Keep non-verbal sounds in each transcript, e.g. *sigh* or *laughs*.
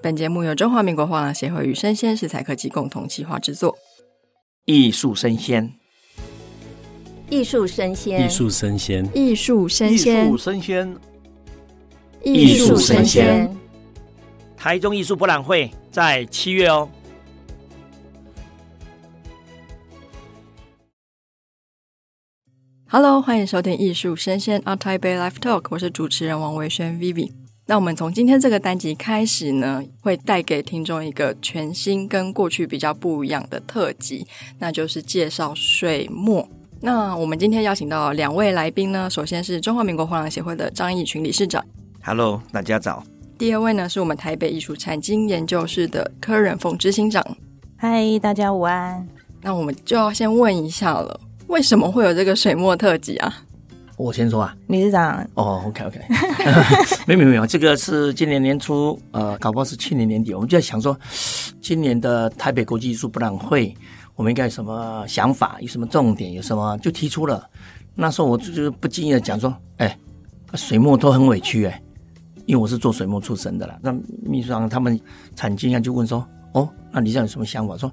本节目由中华民国画廊协会与生鲜食材科技共同企划制作。艺术生鲜，艺术生鲜，艺术生鲜，艺术生鲜，艺术生鲜，艺术声鲜。台中艺术博览会在七月哦。Hello，欢迎收听艺术生鲜 ART TAIPEI Live Talk，我是主持人王维轩 Vivi。那我们从今天这个单集开始呢，会带给听众一个全新跟过去比较不一样的特辑，那就是介绍水墨。那我们今天邀请到两位来宾呢，首先是中华民国画廊协会的张义群理事长，Hello，大家早。第二位呢，是我们台北艺术产经研究室的柯仁凤执行长，嗨，大家午安。那我们就要先问一下了，为什么会有这个水墨特辑啊？我先说啊，理事长。哦、oh,，OK *laughs* OK，没有没有没有，这个是今年年初，呃，搞不好是去年年底，我们就在想说，今年的台北国际艺术博览会，我们应该有什么想法，有什么重点，有什么就提出了。那时候我就不经意的讲说，哎，水墨都很委屈哎，因为我是做水墨出身的啦。那秘书长他们产经啊就问说，哦，那你这样有什么想法？说。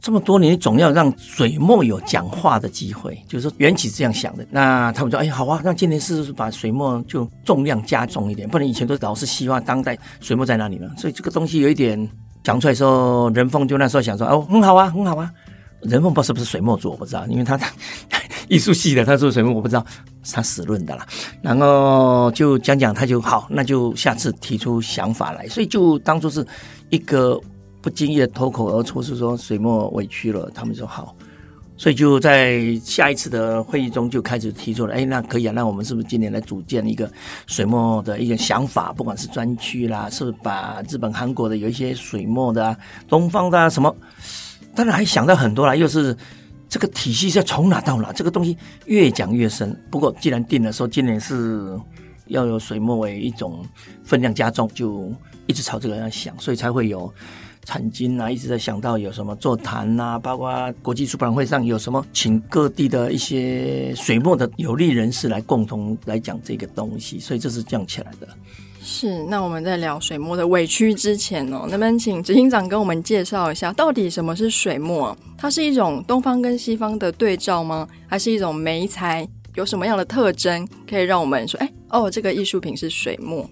这么多年，总要让水墨有讲话的机会，就是说缘起这样想的。那他们说：“哎，好啊，那今年是把水墨就重量加重一点？不然以前都老是希望当代水墨在哪里呢？所以这个东西有一点讲出来的时候，人凤就那时候想说：哦，很好啊，很好啊。人凤不知道是不是水墨组，我不知道，因为他艺术系的，他说水墨我不知道，他史论的啦。然后就讲讲，他就好，那就下次提出想法来。所以就当做是一个。”不经意的脱口而出是说水墨委屈了，他们说好，所以就在下一次的会议中就开始提出了，哎，那可以啊，那我们是不是今年来组建一个水墨的一个想法？不管是专区啦，是不是把日本、韩国的有一些水墨的啊，东方的啊什么，当然还想到很多啦，又是这个体系是要从哪到哪，这个东西越讲越深。不过既然定了说今年是要有水墨为一种分量加重，就一直朝这个样想，所以才会有。产经啊，一直在想到有什么座谈啊，包括国际出版会上有什么，请各地的一些水墨的有利人士来共同来讲这个东西，所以这是这样起来的。是，那我们在聊水墨的委屈之前哦，能不能请执行长跟我们介绍一下，到底什么是水墨？它是一种东方跟西方的对照吗？还是一种媒材？有什么样的特征可以让我们说，哎，哦，这个艺术品是水墨？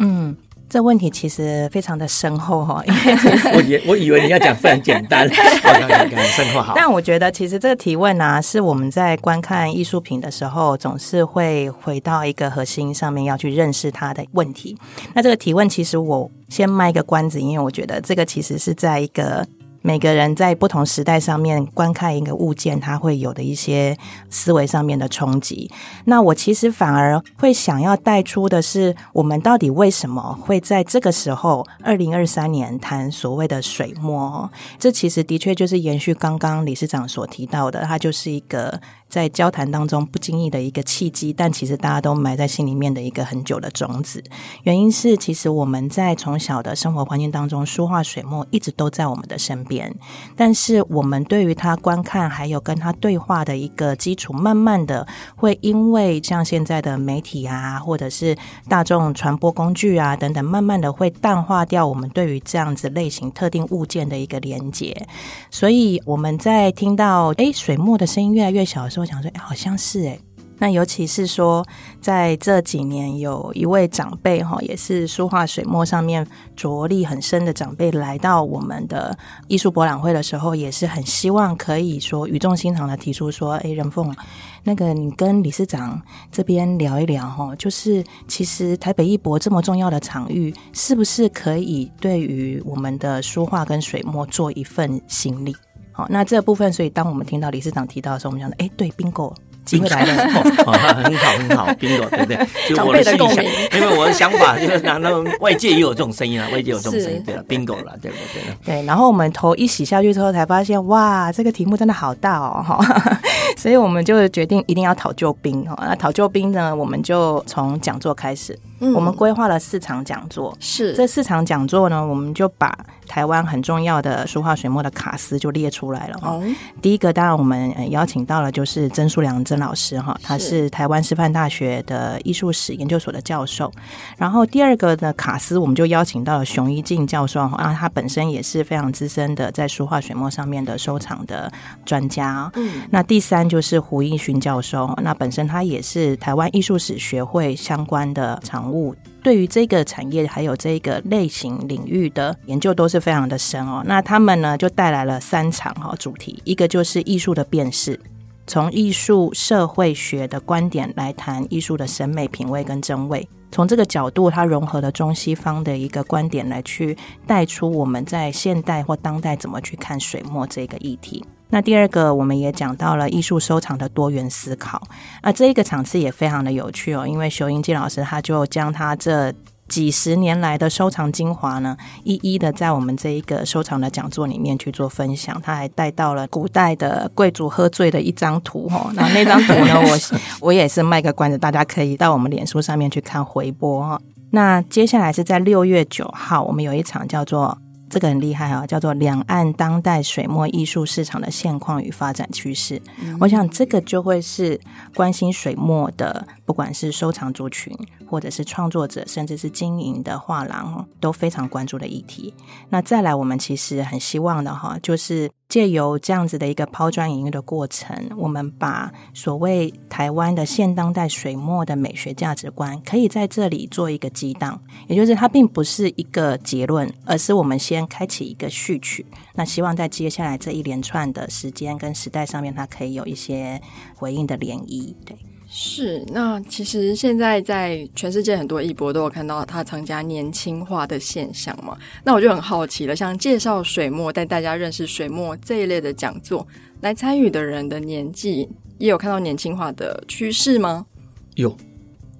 嗯。这问题其实非常的深厚哈，因为 *laughs* 我以我以为你要讲非常简单，很深厚好。但我觉得其实这个提问呢、啊，是我们在观看艺术品的时候，总是会回到一个核心上面，要去认识它的问题。那这个提问其实我先卖个关子，因为我觉得这个其实是在一个。每个人在不同时代上面观看一个物件，它会有的一些思维上面的冲击。那我其实反而会想要带出的是，我们到底为什么会在这个时候，二零二三年谈所谓的水墨？这其实的确就是延续刚刚理事长所提到的，它就是一个。在交谈当中不经意的一个契机，但其实大家都埋在心里面的一个很久的种子。原因是，其实我们在从小的生活环境当中，书画水墨一直都在我们的身边，但是我们对于他观看还有跟他对话的一个基础，慢慢的会因为像现在的媒体啊，或者是大众传播工具啊等等，慢慢的会淡化掉我们对于这样子类型特定物件的一个连接。所以我们在听到诶水墨的声音越来越小的时候，我想说，哎，好像是哎。那尤其是说，在这几年，有一位长辈哈，也是书画水墨上面着力很深的长辈，来到我们的艺术博览会的时候，也是很希望可以说语重心长的提出说，哎，人凤，那个你跟理事长这边聊一聊哈，就是其实台北艺博这么重要的场域，是不是可以对于我们的书画跟水墨做一份行礼？好，那这部分，所以当我们听到理事长提到的时候，我们讲的，哎，对并购机会来了，*laughs* 哦，很好，很好，bingo，*laughs* 对不对？就我的心里想，因为我的想法就是，那那外界也有这种声音啊，外界有这种声音，对 *laughs* 了，bingo 了，对不对？对，然后我们头一洗下去之后，才发现，哇，这个题目真的好大哦，哈，所以我们就决定一定要讨救兵哦。那讨救兵呢，我们就从讲座开始。我们规划了四场讲座，是这四场讲座呢，我们就把台湾很重要的书画水墨的卡司就列出来了。哦，第一个当然我们邀请到了就是曾树良曾珍老师哈，他是台湾师范大学的艺术史研究所的教授。然后第二个呢，卡斯我们就邀请到了熊一静教授啊，他本身也是非常资深的在书画水墨上面的收藏的专家。嗯，那第三就是胡应勋教授，那本身他也是台湾艺术史学会相关的常务。对于这个产业还有这个类型领域的研究都是非常的深哦。那他们呢就带来了三场哈主题，一个就是艺术的辨识，从艺术社会学的观点来谈艺术的审美品味跟真味，从这个角度它融合了中西方的一个观点来去带出我们在现代或当代怎么去看水墨这个议题。那第二个，我们也讲到了艺术收藏的多元思考。那，这一个场次也非常的有趣哦，因为熊英静老师他就将他这几十年来的收藏精华呢，一一的在我们这一个收藏的讲座里面去做分享。他还带到了古代的贵族喝醉的一张图哦，那那张图呢，*laughs* 我我也是卖个关子，大家可以到我们脸书上面去看回播哈。那接下来是在六月九号，我们有一场叫做。这个很厉害啊，叫做两岸当代水墨艺术市场的现况与发展趋势。嗯。我想这个就会是关心水墨的，不管是收藏族群，或者是创作者，甚至是经营的画廊，都非常关注的议题。那再来，我们其实很希望的哈，就是。借由这样子的一个抛砖引玉的过程，我们把所谓台湾的现当代水墨的美学价值观，可以在这里做一个激荡，也就是它并不是一个结论，而是我们先开启一个序曲。那希望在接下来这一连串的时间跟时代上面，它可以有一些回应的涟漪，对。是，那其实现在在全世界很多艺博都有看到它增加年轻化的现象嘛。那我就很好奇了，像介绍水墨、带大家认识水墨这一类的讲座，来参与的人的年纪也有看到年轻化的趋势吗？有，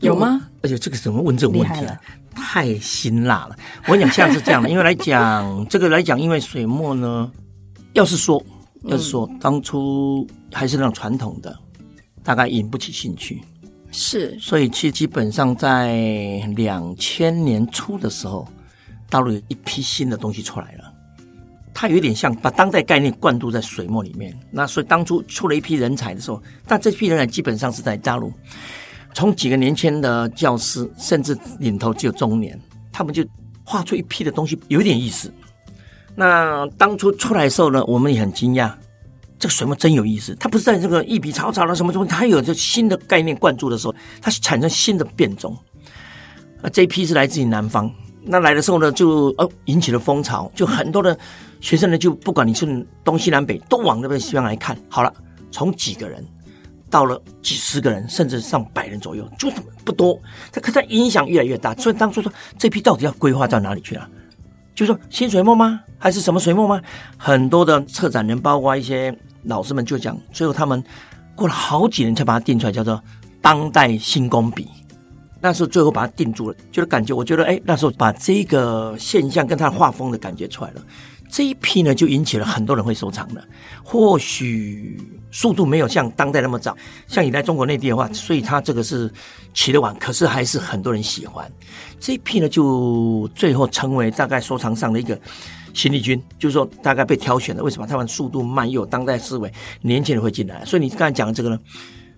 有吗？而且这个怎么问这种问题啊？*laughs* 太辛辣了！我跟你讲，像是这样的，因为来讲这个来讲，因为水墨呢，要是说，要是说，当初还是那种传统的。大概引不起兴趣，是，所以其实基本上在两千年初的时候，大陆有一批新的东西出来了，它有点像把当代概念灌注在水墨里面。那所以当初出了一批人才的时候，但这批人才基本上是在大陆，从几个年轻的教师，甚至领头只有中年，他们就画出一批的东西，有点意思。那当初出来的时候呢，我们也很惊讶。这个水墨真有意思，它不是在这个一笔草草的什么东西，它有这新的概念灌注的时候，它产生新的变种。啊，这一批是来自于南方，那来的时候呢，就哦引起了风潮，就很多的学生呢，就不管你是东西南北，都往那边西方来看。好了，从几个人到了几十个人，甚至上百人左右，就不多。它可它影响越来越大，所以当初说这批到底要规划到哪里去了？就说新水墨吗？还是什么水墨吗？很多的策展人，包括一些。老师们就讲，最后他们过了好几年才把它定出来，叫做当代新工笔。那时候最后把它定住了，就是感觉，我觉得，哎，那时候把这个现象跟他画风的感觉出来了。这一批呢，就引起了很多人会收藏的。或许速度没有像当代那么早，像你来中国内地的话，所以他这个是起得晚，可是还是很多人喜欢。这一批呢，就最后成为大概收藏上的一个。新力军就是说，大概被挑选的，为什么？他们速度慢，又有当代思维，年轻人会进来。所以你刚才讲的这个呢，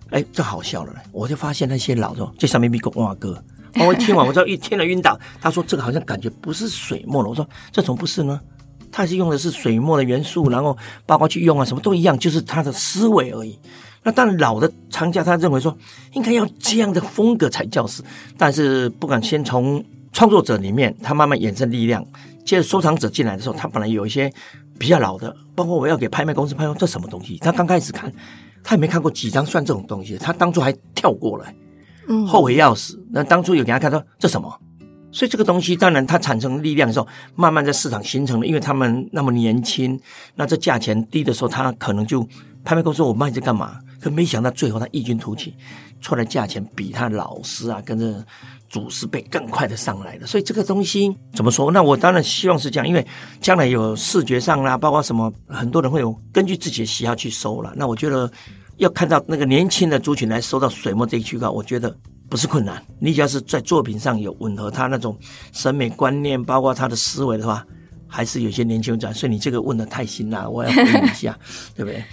哎，这好笑了。我就发现那些老的这上面咪个哇哥，我一听完，我知道一听了晕倒。他说这个好像感觉不是水墨了。我说这怎么不是呢？他是用的是水墨的元素，然后包括去用啊，什么都一样，就是他的思维而已。那当然，老的藏家他认为说应该要这样的风格才叫是，但是不敢先从创作者里面，他慢慢衍生力量。接着收藏者进来的时候，他本来有一些比较老的，包括我要给拍卖公司拍卖，这什么东西？他刚开始看，他也没看过几张算这种东西，他当初还跳过来，嗯，后悔要死。那当初有给他看到这什么？所以这个东西当然它产生力量的时候，慢慢在市场形成了，因为他们那么年轻，那这价钱低的时候，他可能就拍卖公司我卖这干嘛？可没想到最后他异军突起，出来价钱比他老师啊跟着。祖师辈更快的上来了，所以这个东西怎么说？那我当然希望是这样，因为将来有视觉上啦，包括什么，很多人会有根据自己的喜好去收了。那我觉得要看到那个年轻的族群来收到水墨这一区块，我觉得不是困难。你只要是在作品上有吻合他那种审美观念，包括他的思维的话，还是有些年轻人在。所以你这个问的太辛辣了，我要回应一下，*laughs* 对不对？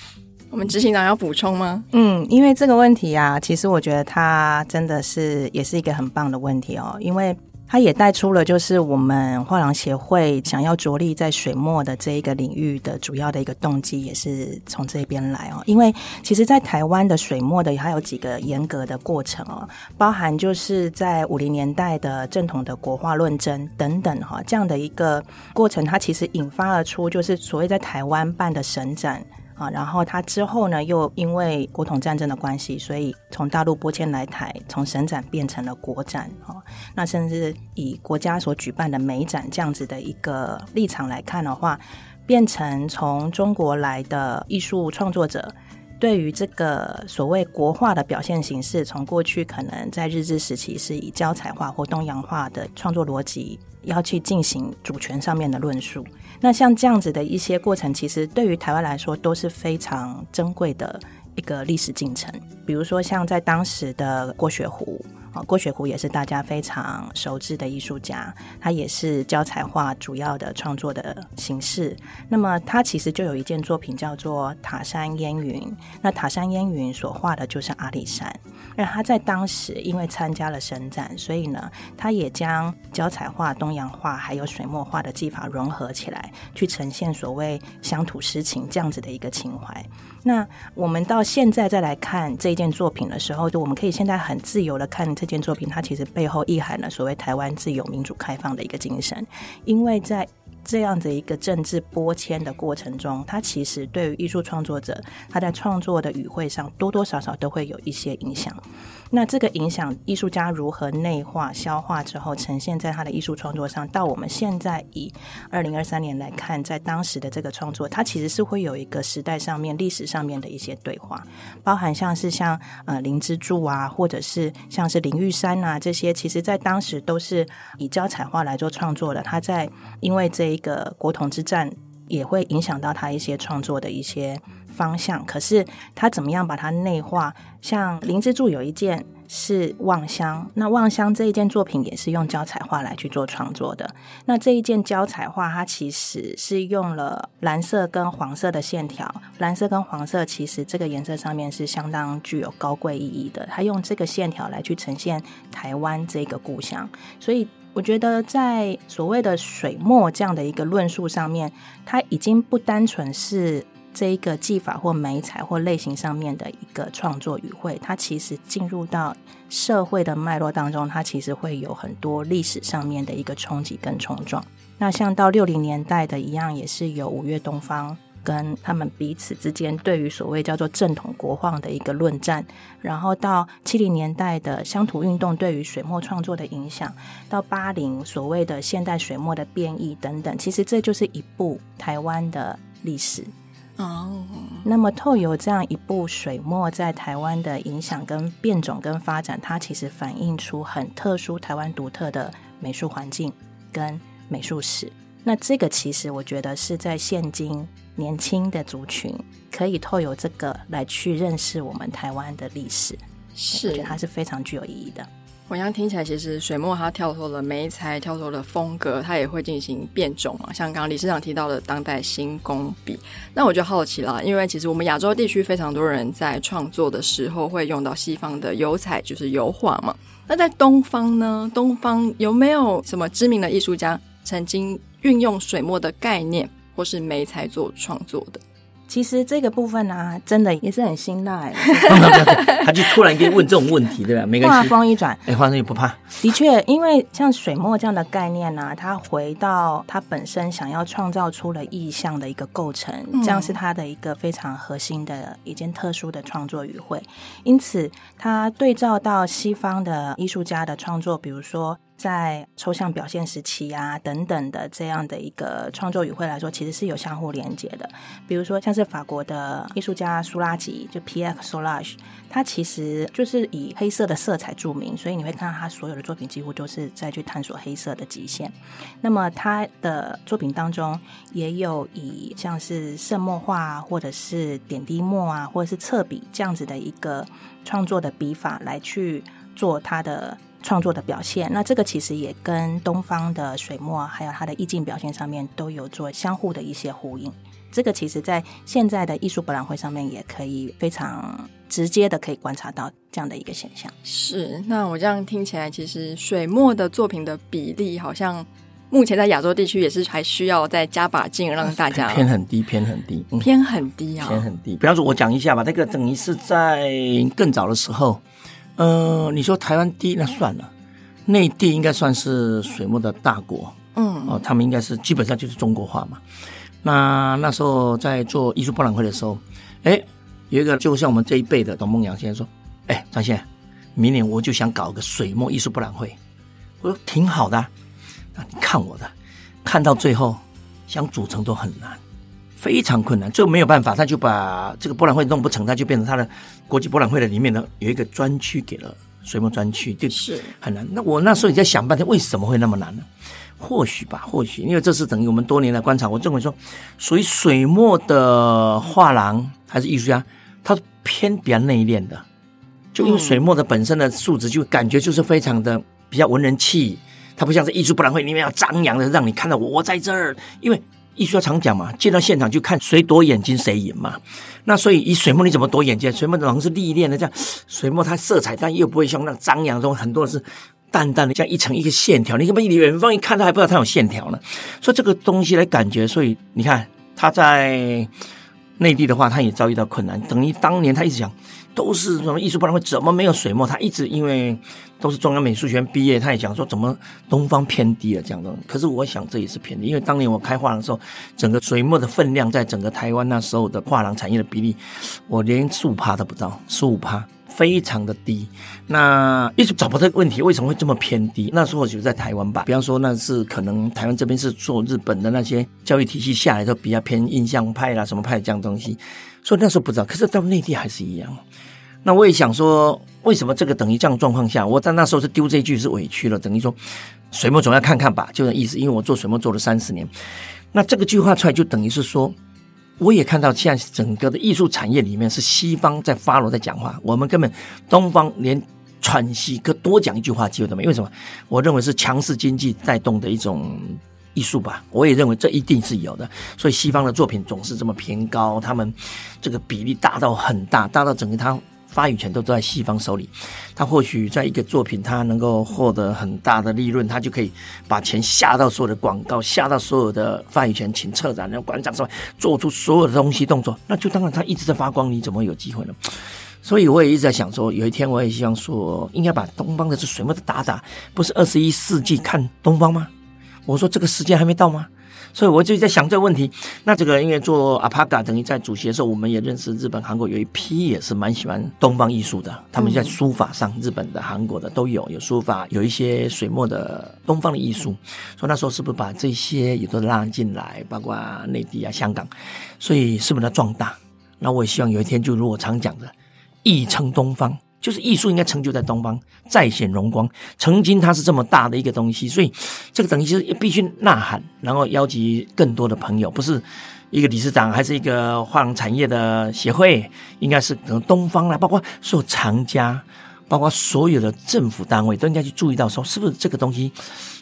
我们执行长要补充吗？嗯，因为这个问题啊，其实我觉得它真的是也是一个很棒的问题哦，因为。它也带出了，就是我们画廊协会想要着力在水墨的这一个领域的主要的一个动机，也是从这边来哦。因为其实，在台湾的水墨的还有几个严格的过程哦，包含就是在五零年代的正统的国画论争等等哈，这样的一个过程，它其实引发了出就是所谓在台湾办的省展。啊，然后他之后呢，又因为国统战争的关系，所以从大陆拨迁来台，从省展变成了国展。啊，那甚至以国家所举办的美展这样子的一个立场来看的话，变成从中国来的艺术创作者，对于这个所谓国画的表现形式，从过去可能在日治时期是以胶彩画或东洋画的创作逻辑，要去进行主权上面的论述。那像这样子的一些过程，其实对于台湾来说都是非常珍贵的一个历史进程。比如说，像在当时的郭雪湖。啊，郭雪湖也是大家非常熟知的艺术家，他也是胶彩画主要的创作的形式。那么，他其实就有一件作品叫做《塔山烟云》。那《塔山烟云》所画的就是阿里山。那他在当时因为参加了省展，所以呢，他也将胶彩画、东洋画还有水墨画的技法融合起来，去呈现所谓乡土诗情这样子的一个情怀。那我们到现在再来看这件作品的时候，就我们可以现在很自由的看这件作品，它其实背后蕴含了所谓台湾自由、民主、开放的一个精神，因为在这样的一个政治拨迁的过程中，它其实对于艺术创作者，他在创作的语汇上多多少少都会有一些影响。那这个影响，艺术家如何内化、消化之后，呈现在他的艺术创作上？到我们现在以二零二三年来看，在当时的这个创作，它其实是会有一个时代上面、历史上面的一些对话，包含像是像呃林之助啊，或者是像是林玉山啊这些，其实在当时都是以胶彩画来做创作的。他在因为这一个国统之战，也会影响到他一些创作的一些。方向，可是他怎么样把它内化？像林之助有一件是《望乡》，那《望乡》这一件作品也是用胶彩画来去做创作的。那这一件胶彩画，它其实是用了蓝色跟黄色的线条，蓝色跟黄色其实这个颜色上面是相当具有高贵意义的。他用这个线条来去呈现台湾这个故乡，所以我觉得在所谓的水墨这样的一个论述上面，它已经不单纯是。这一个技法或媒材或类型上面的一个创作语汇，它其实进入到社会的脉络当中，它其实会有很多历史上面的一个冲击跟冲撞。那像到六零年代的一样，也是有五月东方跟他们彼此之间对于所谓叫做正统国画的一个论战，然后到七零年代的乡土运动对于水墨创作的影响，到八零所谓的现代水墨的变异等等，其实这就是一部台湾的历史。哦，那么透由这样一部水墨在台湾的影响跟变种跟发展，它其实反映出很特殊台湾独特的美术环境跟美术史。那这个其实我觉得是在现今年轻的族群可以透由这个来去认识我们台湾的历史，是我觉得它是非常具有意义的。我这样听起来，其实水墨它跳脱了媒材，跳脱了风格，它也会进行变种嘛。像刚刚理事长提到的当代新工笔，那我就好奇了，因为其实我们亚洲地区非常多人在创作的时候会用到西方的油彩，就是油画嘛。那在东方呢？东方有没有什么知名的艺术家曾经运用水墨的概念或是媒材做创作的？其实这个部分呢、啊，真的也是很辛辣。*laughs* 他就突然给你问这种问题，对吧？没关系。话锋一转，哎，话锋也不怕。的确，因为像水墨这样的概念呢、啊，它回到它本身想要创造出了意象的一个构成，嗯、这样是它的一个非常核心的一件特殊的创作语汇。因此，它对照到西方的艺术家的创作，比如说。在抽象表现时期啊等等的这样的一个创作语汇来说，其实是有相互连接的。比如说，像是法国的艺术家苏拉吉，就 P. X. Solage，他其实就是以黑色的色彩著名，所以你会看到他所有的作品几乎都是在去探索黑色的极限。那么他的作品当中也有以像是渗墨画或者是点滴墨啊，或者是侧笔这样子的一个创作的笔法来去做他的。创作的表现。那这个其实也跟东方的水墨还有它的意境表现上面都有做相互的一些呼应。这个其实在现在的艺术博览会上面也可以非常直接的可以观察到这样的一个现象。是，那我这样听起来，其实水墨的作品的比例好像。目前在亚洲地区也是还需要再加把劲，让大家偏很低，偏很低，嗯、偏很低啊，偏很低。比方说，我讲一下吧，那个等于是在更早的时候，呃，你说台湾低那算了，内地应该算是水墨的大国，嗯，哦，他们应该是基本上就是中国画嘛。那那时候在做艺术博览会的时候，哎，有一个就像我们这一辈的董梦阳先生说，哎，张先，明年我就想搞个水墨艺术博览会，我说挺好的。那你看我的，看到最后想组成都很难，非常困难，这没有办法，他就把这个博览会弄不成，他就变成他的国际博览会的里面呢有一个专区给了水墨专区，就是很难。那我那时候也在想半天，为什么会那么难呢？或许吧，或许因为这是等于我们多年来观察，我认为说，属于水墨的画廊还是艺术家，他是偏比较内敛的，就因为水墨的本身的素质，就感觉就是非常的比较文人气。它不像是艺术博览会里面要张扬的，让你看到我在这儿。因为艺术家常讲嘛，见到现场就看谁躲眼睛谁赢嘛。那所以以水墨你怎么躲眼睛？水墨总是历练的，这样水墨它色彩，但又不会像那张扬中很多是淡淡的，这样一层一个线条。你怎么远方一看，他还不知道它有线条呢？所以这个东西来感觉，所以你看他在内地的话，他也遭遇到困难。等于当年他一直讲。都是什么艺术博览会？怎么没有水墨？他一直因为都是中央美术学院毕业，他也讲说怎么东方偏低了这样的。可是我想这也是偏低，因为当年我开画廊的时候，整个水墨的分量在整个台湾那时候的画廊产业的比例，我连十五趴都不到，十五趴非常的低。那一直找不到问题，为什么会这么偏低？那时候我觉得在台湾吧，比方说那是可能台湾这边是做日本的那些教育体系下来都比较偏印象派啦，什么派这样东西。所以那时候不知道，可是到内地还是一样。那我也想说，为什么这个等于这样状况下，我在那时候是丢这句是委屈了，等于说水墨总要看看吧，就这意思。因为我做水墨做了三十年，那这个句话出来就等于是说，我也看到现在整个的艺术产业里面是西方在发落在讲话，我们根本东方连喘息可多讲一句话机会都没有。为什么？我认为是强势经济带动的一种。艺术吧，我也认为这一定是有的，所以西方的作品总是这么偏高，他们这个比例大到很大，大到整个他话语权都在西方手里。他或许在一个作品，他能够获得很大的利润，他就可以把钱下到所有的广告，下到所有的话语权，请策展，然后馆长什么，做出所有的东西动作，那就当然他一直在发光，你怎么有机会呢？所以我也一直在想说，有一天我也希望说，应该把东方的这水墨的打打，不是二十一世纪看东方吗？我说这个时间还没到吗？所以我就在想这个问题。那这个因为做阿帕嘎等于在主席的时候，我们也认识日本、韩国有一批也是蛮喜欢东方艺术的。他们在书法上，日本的、韩国的都有有书法，有一些水墨的东方的艺术。所以那时候是不是把这些也都拉进来，包括内地啊、香港？所以是不是要壮大？那我也希望有一天，就如我常讲的，艺称东方。就是艺术应该成就在东方，再显荣光。曾经它是这么大的一个东西，所以 *sniffs* 这个等于是必须呐喊，然后邀集更多的朋友，不是一个理事长，还是一个画廊产业的协会，应该是等东方来，包括所有藏家，包括所有的政府单位都应该去注意到，说是不是这个东西，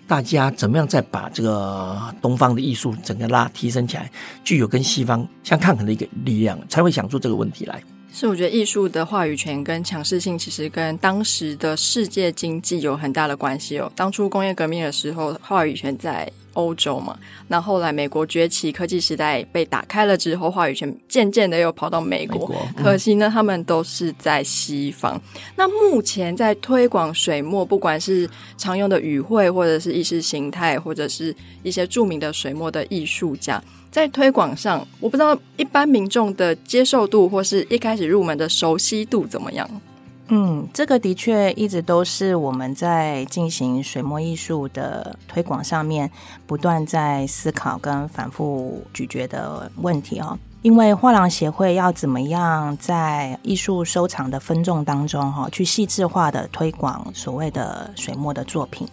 大家怎么样再把这个东方的艺术整个拉提升起来，具有跟西方相抗衡的一个力量，才会想出这个问题来。是，我觉得艺术的话语权跟强势性，其实跟当时的世界经济有很大的关系哦。当初工业革命的时候，话语权在欧洲嘛，那后来美国崛起，科技时代被打开了之后，话语权渐渐的又跑到美国。美国嗯、可惜呢，他们都是在西方。那目前在推广水墨，不管是常用的语汇，或者是意识形态，或者是一些著名的水墨的艺术家。在推广上，我不知道一般民众的接受度，或是一开始入门的熟悉度怎么样？嗯，这个的确一直都是我们在进行水墨艺术的推广上面不断在思考跟反复咀嚼的问题哦。因为画廊协会要怎么样在艺术收藏的分众当中哈，去细致化的推广所谓的水墨的作品。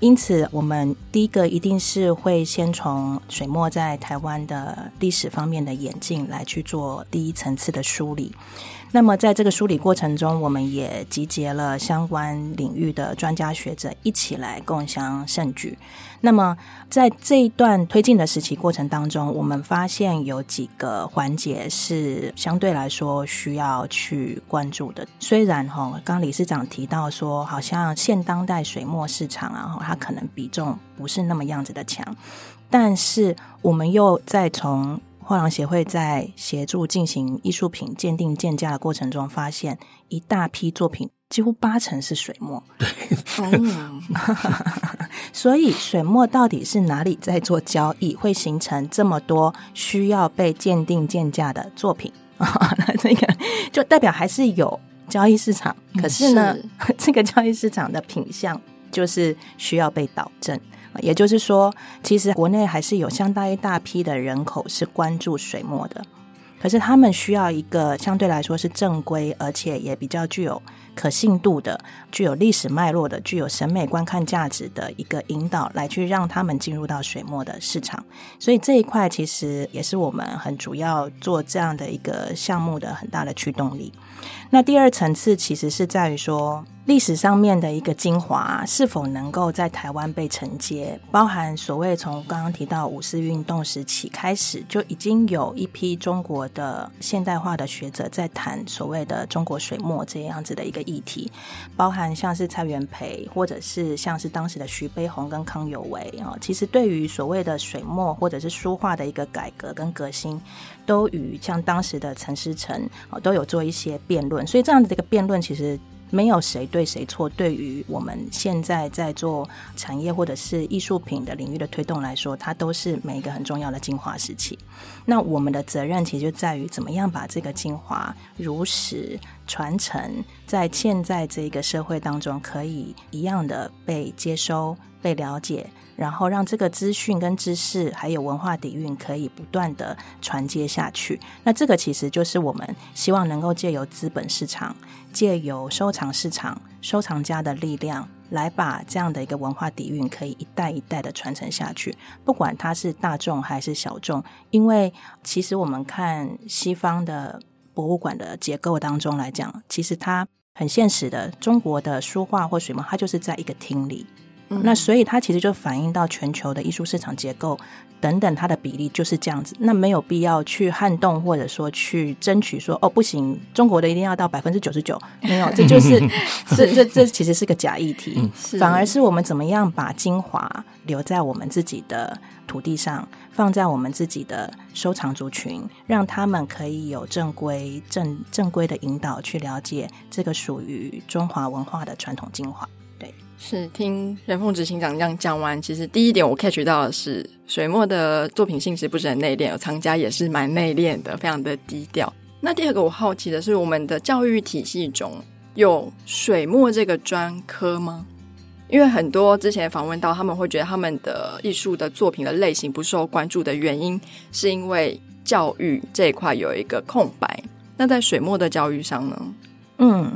因此，我们第一个一定是会先从水墨在台湾的历史方面的演进来去做第一层次的梳理。那么，在这个梳理过程中，我们也集结了相关领域的专家学者一起来共襄盛举。那么，在这一段推进的时期过程当中，我们发现有几个环节是相对来说需要去关注的。虽然哈，刚理事长提到说，好像现当代水墨市场啊，它可能比重不是那么样子的强，但是我们又再从画廊协会在协助进行艺术品鉴定鉴价的过程中，发现一大批作品，几乎八成是水墨。对，*laughs* 所以水墨到底是哪里在做交易，会形成这么多需要被鉴定鉴价的作品？*laughs* 那这个就代表还是有交易市场，可是呢，是 *laughs* 这个交易市场的品相就是需要被导正。也就是说，其实国内还是有相当一大批的人口是关注水墨的，可是他们需要一个相对来说是正规，而且也比较具有可信度的、具有历史脉络的、具有审美观看价值的一个引导，来去让他们进入到水墨的市场。所以这一块其实也是我们很主要做这样的一个项目的很大的驱动力。那第二层次其实是在于说，历史上面的一个精华是否能够在台湾被承接，包含所谓从刚刚提到五四运动时期开始，就已经有一批中国的现代化的学者在谈所谓的中国水墨这样子的一个议题，包含像是蔡元培，或者是像是当时的徐悲鸿跟康有为啊，其实对于所谓的水墨或者是书画的一个改革跟革新，都与像当时的陈思成啊都有做一些辩论，所以这样的这个辩论其实。没有谁对谁错。对于我们现在在做产业或者是艺术品的领域的推动来说，它都是每一个很重要的精华时期。那我们的责任其实就在于怎么样把这个精华如实传承，在现在这个社会当中，可以一样的被接收、被了解。然后让这个资讯跟知识，还有文化底蕴，可以不断的传接下去。那这个其实就是我们希望能够借由资本市场，借由收藏市场、收藏家的力量，来把这样的一个文化底蕴，可以一代一代的传承下去。不管它是大众还是小众，因为其实我们看西方的博物馆的结构当中来讲，其实它很现实的，中国的书画或水墨，它就是在一个厅里。那所以它其实就反映到全球的艺术市场结构等等，它的比例就是这样子。那没有必要去撼动，或者说去争取说哦不行，中国的一定要到百分之九十九，*laughs* 没有，这就是 *laughs* 这这这其实是个假议题。反而是我们怎么样把精华留在我们自己的土地上，放在我们自己的收藏族群，让他们可以有正规正正规的引导去了解这个属于中华文化的传统精华。是听任凤执行长这样讲完，其实第一点我 catch 到的是，水墨的作品性质不是很内敛，藏家也是蛮内敛的，非常的低调。那第二个我好奇的是，我们的教育体系中有水墨这个专科吗？因为很多之前访问到，他们会觉得他们的艺术的作品的类型不受关注的原因，是因为教育这一块有一个空白。那在水墨的教育上呢？嗯。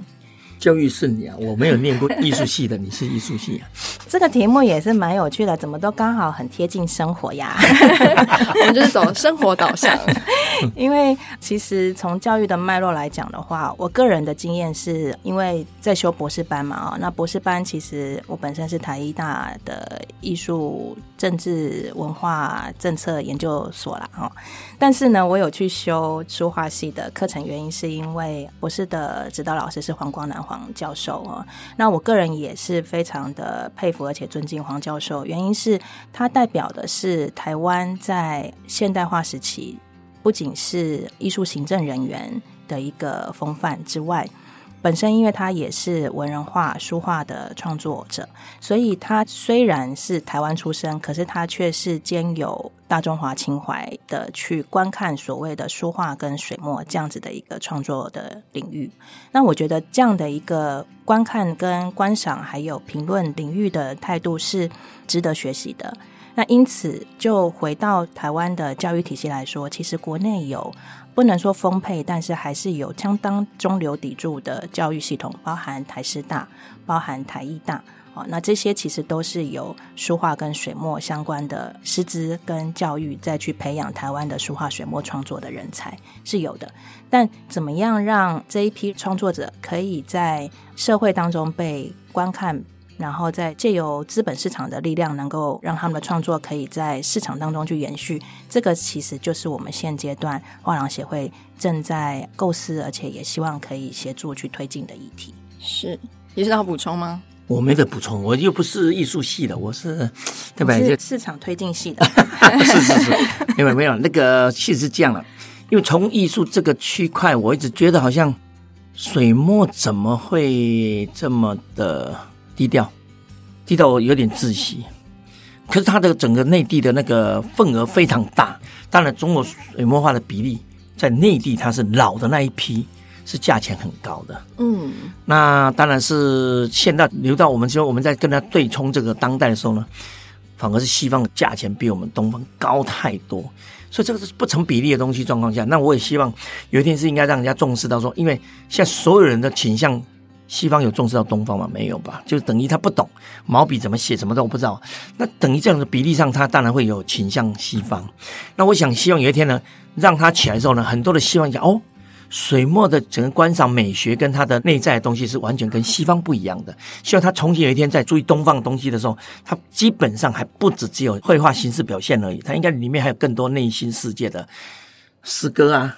教育是你啊，我没有念过艺术系的，*laughs* 你是艺术系啊。这个题目也是蛮有趣的，怎么都刚好很贴近生活呀？*laughs* 我们就是走生活导向。*laughs* 因为其实从教育的脉络来讲的话，我个人的经验是因为在修博士班嘛，啊，那博士班其实我本身是台艺大的艺术政治文化政策研究所啦，哦。但是呢，我有去修书画系的课程，原因是因为博士的指导老师是黄光南黄黄教授哦。那我个人也是非常的佩服而且尊敬黄教授，原因是他代表的是台湾在现代化时期，不仅是艺术行政人员的一个风范之外。本身，因为他也是文人画、书画的创作者，所以他虽然是台湾出生，可是他却是兼有大中华情怀的去观看所谓的书画跟水墨这样子的一个创作的领域。那我觉得这样的一个观看跟观赏还有评论领域的态度是值得学习的。那因此，就回到台湾的教育体系来说，其实国内有。不能说丰沛，但是还是有相当中流砥柱的教育系统，包含台师大，包含台艺大，哦，那这些其实都是有书画跟水墨相关的师资跟教育，再去培养台湾的书画水墨创作的人才是有的。但怎么样让这一批创作者可以在社会当中被观看，然后再借由资本市场的力量，能够让他们的创作可以在市场当中去延续，这个其实就是我们现阶段画廊协会正在构思，而且也希望可以协助去推进的议题。是，你是要补充吗？我没得补充，我又不是艺术系的，我是 *laughs* 对不对？是市场推进系的。*laughs* 是是是，没有没有，那个其实是这样的，因为从艺术这个区块，我一直觉得好像水墨怎么会这么的低调，低到我有点窒息。可是它的整个内地的那个份额非常大，当然中国水墨画的比例在内地它是老的那一批。是价钱很高的，嗯，那当然是现在留到我们说我们在跟他对冲这个当代的时候呢，反而是西方的价钱比我们东方高太多，所以这个是不成比例的东西状况下，那我也希望有一天是应该让人家重视到说，因为现在所有人的倾向，西方有重视到东方吗？没有吧？就等于他不懂毛笔怎么写，什么都不知道，那等于这样的比例上，他当然会有倾向西方。那我想希望有一天呢，让他起来之后呢，很多的希望讲哦。水墨的整个观赏美学跟它的内在的东西是完全跟西方不一样的。希望他重新有一天在注意东方的东西的时候，他基本上还不止只有绘画形式表现而已，他应该里面还有更多内心世界的诗歌啊、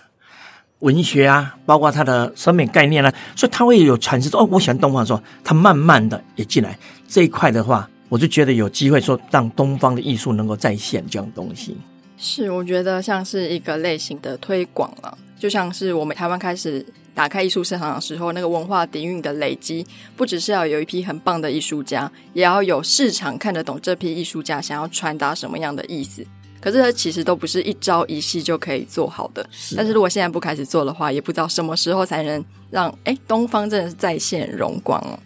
文学啊，包括他的审美概念啊。所以他会有阐释说：“哦，我喜欢东方。”说他慢慢的也进来这一块的话，我就觉得有机会说让东方的艺术能够再现这样东西。是，我觉得像是一个类型的推广啊。就像是我们台湾开始打开艺术市场的时候，那个文化底蕴的累积，不只是要有一批很棒的艺术家，也要有市场看得懂这批艺术家想要传达什么样的意思。可是它其实都不是一朝一夕就可以做好的。是。但是如果现在不开始做的话，也不知道什么时候才能让诶东方真的是再现荣光哦。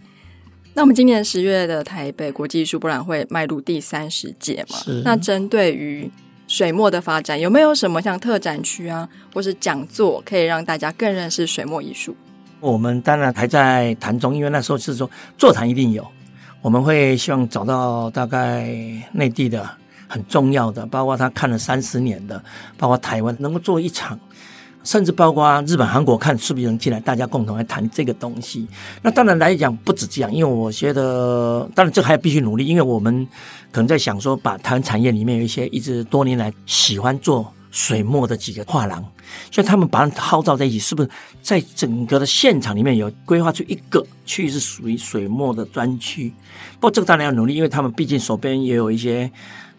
那我们今年十月的台北国际艺术博览会迈入第三十届嘛？那针对于水墨的发展有没有什么像特展区啊，或是讲座，可以让大家更认识水墨艺术？我们当然还在谈中，因为那时候是说座谈一定有，我们会希望找到大概内地的很重要的，包括他看了三十年的，包括台湾能够做一场。甚至包括日本、韩国，看是不是能进来，大家共同来谈这个东西。那当然来讲不止这样，因为我觉得，当然这还要必须努力，因为我们可能在想说，把台湾产业里面有一些一直多年来喜欢做水墨的几个画廊，所以他们把它号召在一起，是不是在整个的现场里面有规划出一个区域是属于水墨的专区？不过这个当然要努力，因为他们毕竟手边也有一些。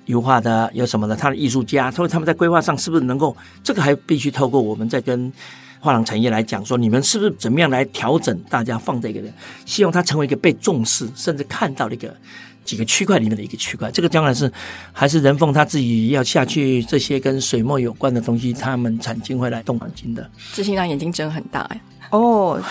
油画的有什么的？他的艺术家，所以他们在规划上是不是能够？这个还必须透过我们在跟画廊产业来讲，说你们是不是怎么样来调整？大家放这个人，希望它成为一个被重视，甚至看到的一个几个区块里面的一个区块。这个将来是还是人凤他自己要下去，这些跟水墨有关的东西，他们产经会来动脑筋的。执行长眼睛睁很大哎。哦，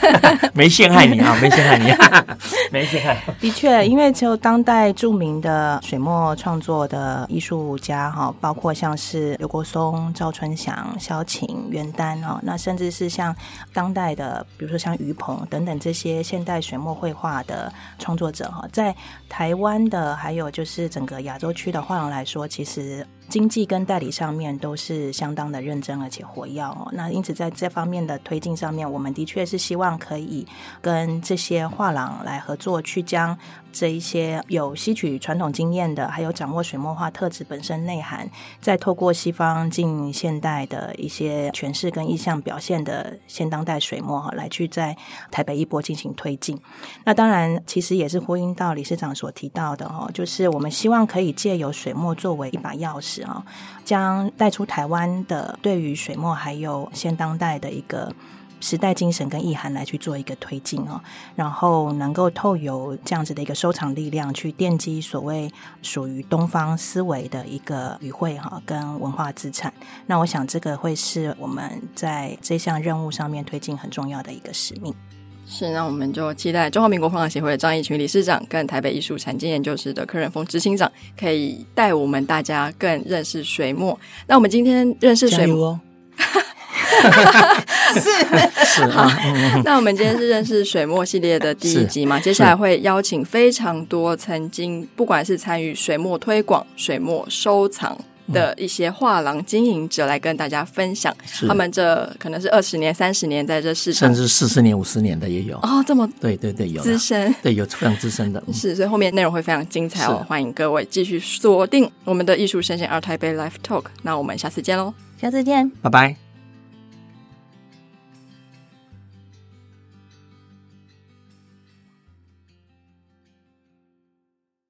*laughs* 没陷害你啊，*laughs* 没陷害你，啊，*laughs* 没陷害。的确，因为就当代著名的水墨创作的艺术家哈，包括像是刘国松、赵春祥、萧晴、袁丹哦，那甚至是像当代的，比如说像于鹏等等这些现代水墨绘画的创作者哈，在台湾的还有就是整个亚洲区的画廊来说，其实。经济跟代理上面都是相当的认真而且活跃哦，那因此在这方面的推进上面，我们的确是希望可以跟这些画廊来合作，去将这一些有吸取传统经验的，还有掌握水墨画特质本身内涵，再透过西方近现代的一些诠释跟意象表现的现当代水墨哈，来去在台北一波进行推进。那当然，其实也是呼应到理事长所提到的哦，就是我们希望可以借由水墨作为一把钥匙。啊，将带出台湾的对于水墨还有现当代的一个时代精神跟意涵来去做一个推进哦，然后能够透由这样子的一个收藏力量去奠基所谓属于东方思维的一个语汇哈跟文化资产。那我想这个会是我们在这项任务上面推进很重要的一个使命。是，那我们就期待中华民国画廊协会的张义群理事长跟台北艺术产经研究室的柯仁峰执行长，可以带我们大家更认识水墨。那我们今天认识水墨，*laughs* 是 *laughs* 是啊。那我们今天是认识水墨系列的第一集嘛？接下来会邀请非常多曾经不管是参与水墨推广、水墨收藏。的一些画廊经营者来跟大家分享，他们这可能是二十年、三十年在这市场，甚至四十年、五十年的也有。哦。这么对对对，有资深，对有非常资深的，是，所以后面内容会非常精彩哦。欢迎各位继续锁定我们的艺术生鲜 ART TAIPEI Live Talk，那我们下次见喽，下次见，拜拜。